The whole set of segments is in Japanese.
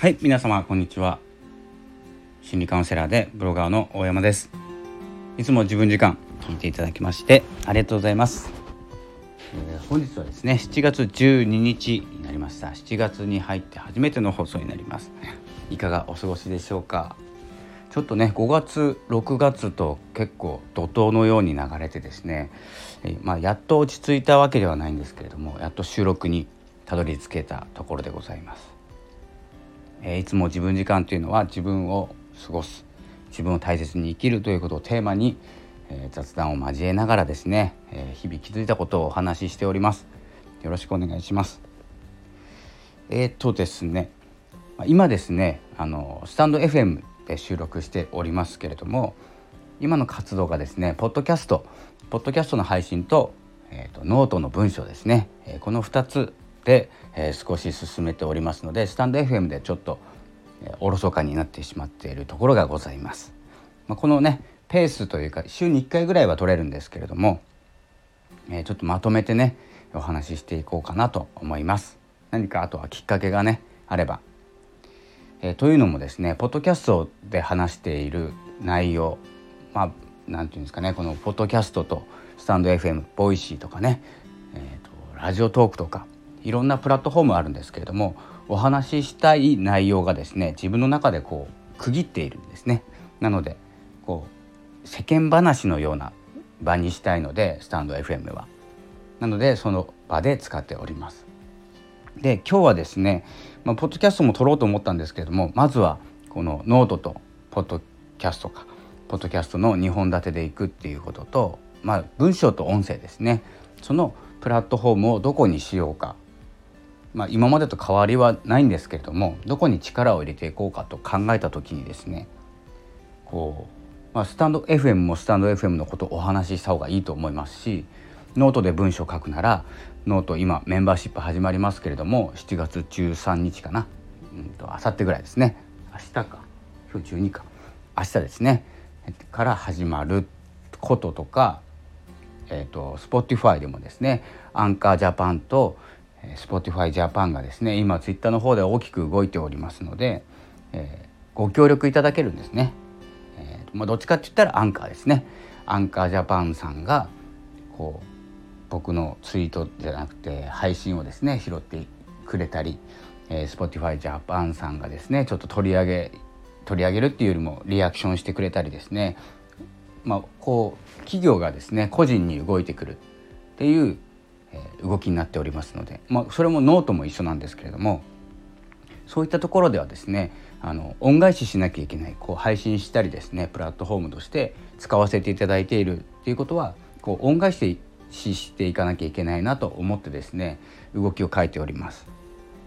はい皆様こんにちは。心理カウンセラーでブロガーの大山です。いつも自分時間聞いていただきましてありがとうございます、えー、本日はですね7月12日になりました。7月に入って初めての放送になります。いかがお過ごしでしょうか？ちょっとね5月6月と結構怒涛のように流れてですね、えー、まあ、やっと落ち着いたわけではないんですけれどもやっと収録にたどり着けたところでございます。えー、いつも自分時間というのは自分を過ごす自分を大切に生きるということをテーマに、えー、雑談を交えながらですね、えー、日々気づいたことをお話ししております。よろしくお願いします。えー、っとですね今ですねあのスタンド FM で収録しておりますけれども今の活動がですねポッドキャストポッドキャストの配信と,、えーと、とノートの文章ですね、えー、この2つで、えー、少し進めておりますのでスタンド FM でちょっと、おろそかになってしまっているところがございます。まあ、このねペースというか週に1回ぐらいは取れるんですけれども、えー、ちょっとまとめてねお話ししていこうかなと思います。何かあとはきっかけがねあれば。えー、というのもですねポッドキャストで話している内容まあ何て言うんですかねこのポッドキャストとスタンド FM ボイシーとかね、えーとラジオトークとかいろんなプラットフォームあるんですけれどもお話ししたい内容がですね自分の中でこう区切っているんですね。なのでこう世間話のような場にしたいのでスタンド FM は。なのでその場で使っております。で今日はですね、まあ、ポッドキャストも撮ろうと思ったんですけれどもまずはこのノートとポッドキャストかポッドキャストの2本立てでいくっていうことと、まあ、文章と音声ですねそのプラットフォームをどこにしようかまあ、今までと変わりはないんですけれどもどこに力を入れていこうかと考えた時にですねこう、まあ、 stand FM も stand FM のことをお話しした方がいいと思いますしノートで文章を書くならノート今メンバーシップ始まりますけれども7月13日かな、うんと明後日ぐらいですね。明日か。今日12か明日ですね。から始まることとかえーと、と Spotify でもですね Anchor Japan と Spotify Japan がですね今ツイッターの方で大きく動いておりますので、えー、ご協力いただけるんですね、えーまあ、どっちかって言ったらアンカーですね。Anchor Japan さんがこう僕のツイートじゃなくて配信をですね拾ってくれたり、えー、Spotify Japan さんがですねちょっと取り上げ取り上げるっていうよりもリアクションしてくれたりですね。まあこう企業がですね個人に動いてくるっていう動きになっておりますので、まあ、それもノートも一緒なんですけれどもそういったところではですねあの恩返ししなきゃいけないこう配信したりですねプラットフォームとして使わせていただいているっていうことはこう恩返ししていかなきゃいけないなと思ってですね動きを書いております。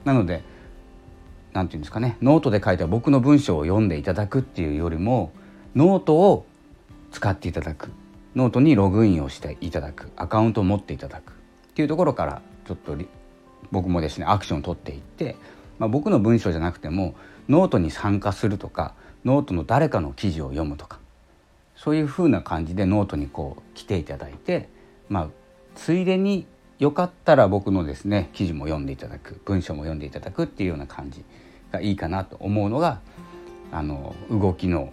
なので何て言うんですかねノートで書いた僕の文章を読んでいただくっていうよりもノートを使っていただく。ノートにログインをしていただく。アカウントを持っていただく。っていうところからちょっと僕もですねアクションを取っていって、まあ、僕の文章じゃなくてもノートに参加するとかノートの誰かの記事を読むとかそういうふうな感じでノートにこう来ていただいて、まあ、ついでによかったら僕のですね記事も読んでいただく文章も読んでいただくっていうような感じがいいかなと思うのがあの動きの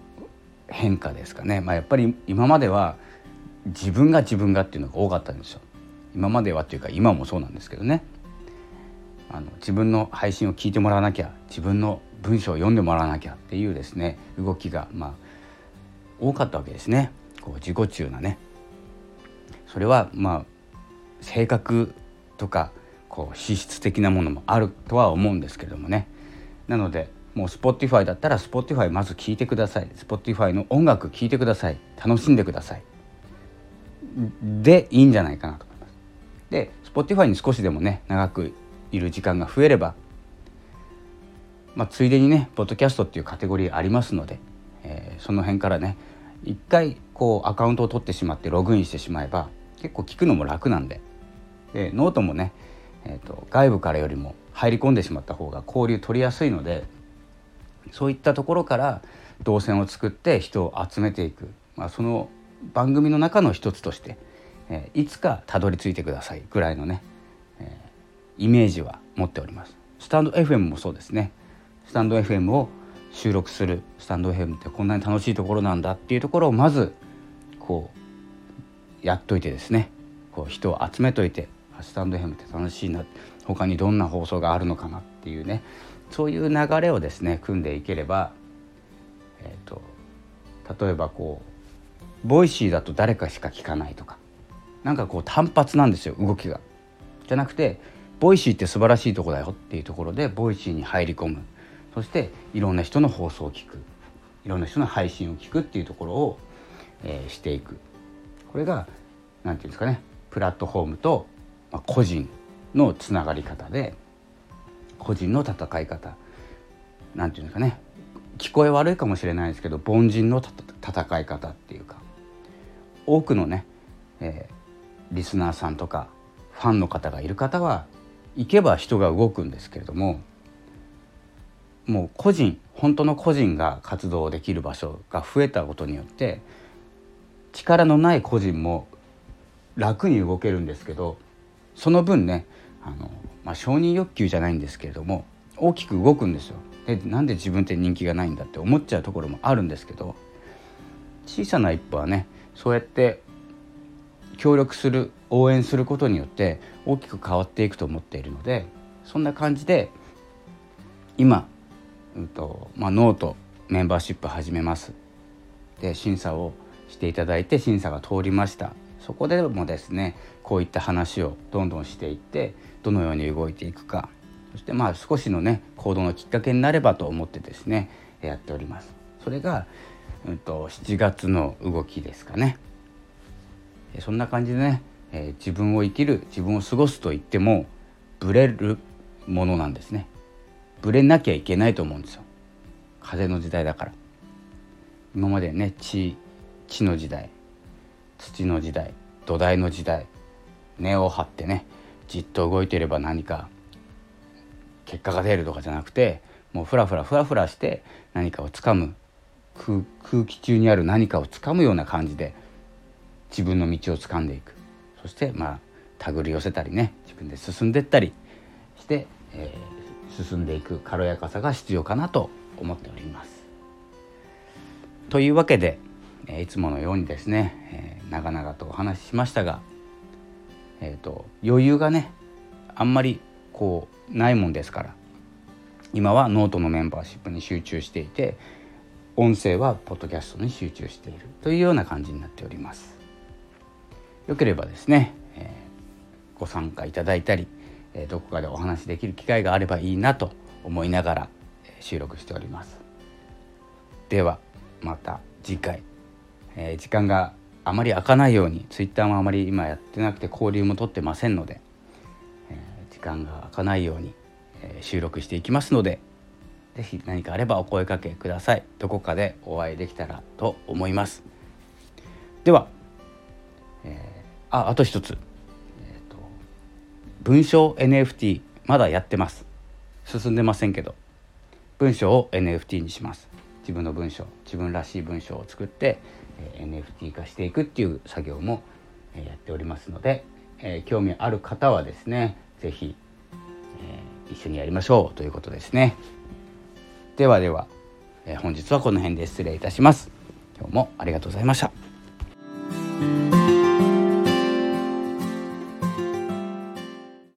変化ですかね。まあ、やっぱり今までは自分が自分がっていうのが多かったんですよ。今まではっていうか今もそうなんですけどね。あの自分の配信を聞いてもらわなきゃ自分の文章を読んでもらわなきゃっていうですね動きがまあ多かったわけですね。こう自己中なね。それはまあ性格とかこう資質的なものもあるとは思うんですけれどもね。なのでもう Spotify だったら Spotify まず聴いてください。Spotify の音楽聴いてください。楽しんでください。でいいんじゃないかなと。で Spotify に少しでもね長くいる時間が増えれば、まあ、ついでにねポッドキャストっていうカテゴリーありますので、えー、その辺からね一回こうアカウントを取ってしまってログインしてしまえば結構聞くのも楽なんででノートもね、えーと、外部からよりも入り込んでしまった方が交流取りやすいのでそういったところから動線を作って人を集めていく、まあ、その番組の中の一つとしてえいつかたどり着いてくださいぐらいのね、えイメージは持っております。スタンド FM もそうですね。スタンド FM を収録する。スタンド FM ってこんなに楽しいところなんだっていうところをまずこうやっといてですね。こう人を集めといてスタンド FM って楽しいな。他にどんな放送があるのかなっていうね。そういう流れをですね組んでいければ、えーと、例えばこうボイシーだと誰かしか聞かないとかなんかこう単発なんですよ動きが。じゃなくてボイシーって素晴らしいとこだよっていうところでボイシーに入り込む。そしていろんな人の放送を聞く。いろんな人の配信を聞くっていうところを、えー、していく。これが何て言うんですかねプラットフォームと、まあ、個人のつながり方で個人の戦い方。何て言うんですかね聞こえ悪いかもしれないですけど凡人の戦い方っていうか。多くのね、えー、リスナーさんとかファンの方がいる方は行けば人が動くんですけれどももう個人本当の個人が活動できる場所が増えたことによって力のない個人も楽に動けるんですけどその分ねあの、まあ、承認欲求じゃないんですけれども大きく動くんですよ。でなんで自分って人気がないんだって思っちゃうところもあるんですけど小さな一歩はねそうやって協力する応援することによって大きく変わっていくと思っているのでそんな感じで今、うんとまあ、ノートメンバーシップ始めますで審査をしていただいて審査が通りましたそこでもですねこういった話をどんどんしていってどのように動いていくかそしてまあ少しのね行動のきっかけになればと思ってですねやっております。それが、うんと、7月の動きですかね。そんな感じでね、え、自分を生きる自分を過ごすと言ってもブレるものなんですね。ブレなきゃいけないと思うんですよ。風の時代だから。今までね地地の時代土の時代土台の時代根を張ってねじっと動いていれば何か結果が出るとかじゃなくてもうフラフラフラフラして何かをつかむ空気中にある何かをつかむような感じで自分の道をつかんでいくそしてまあ手繰り寄せたりね自分で進んでったりして、えー、進んでいく軽やかさが必要かなと思っております。というわけで、えー、いつものようにですね、えー、長々とお話ししましたが、えーと余裕がねあんまりこうないもんですから今はノートのメンバーシップに集中していて音声はポッドキャストに集中しているというような感じになっておりますよければですね、えー、ご参加いただいたり、え、どこかでお話しできる機会があればいいなと思いながら、収録しております。ではまた次回、え時間があまり開かないように Twitter もあまり今やってなくて交流も取ってませんのでえ時間が空かないように、え、収録していきますので是非何かあればお声かけください。どこかでお会いできたらと思います。では、えー、ああと一つ、えーと、文章 NFT まだやってます進んでませんけど文章を NFT にします自分の文章自分らしい文章を作って、えー、NFT 化していくっていう作業も、えー、やっておりますので、えー、興味ある方はですね是非、え、一緒にやりましょうということですね。ではでは、え、本日はこの辺で失礼いたします。今日もありがとうございました。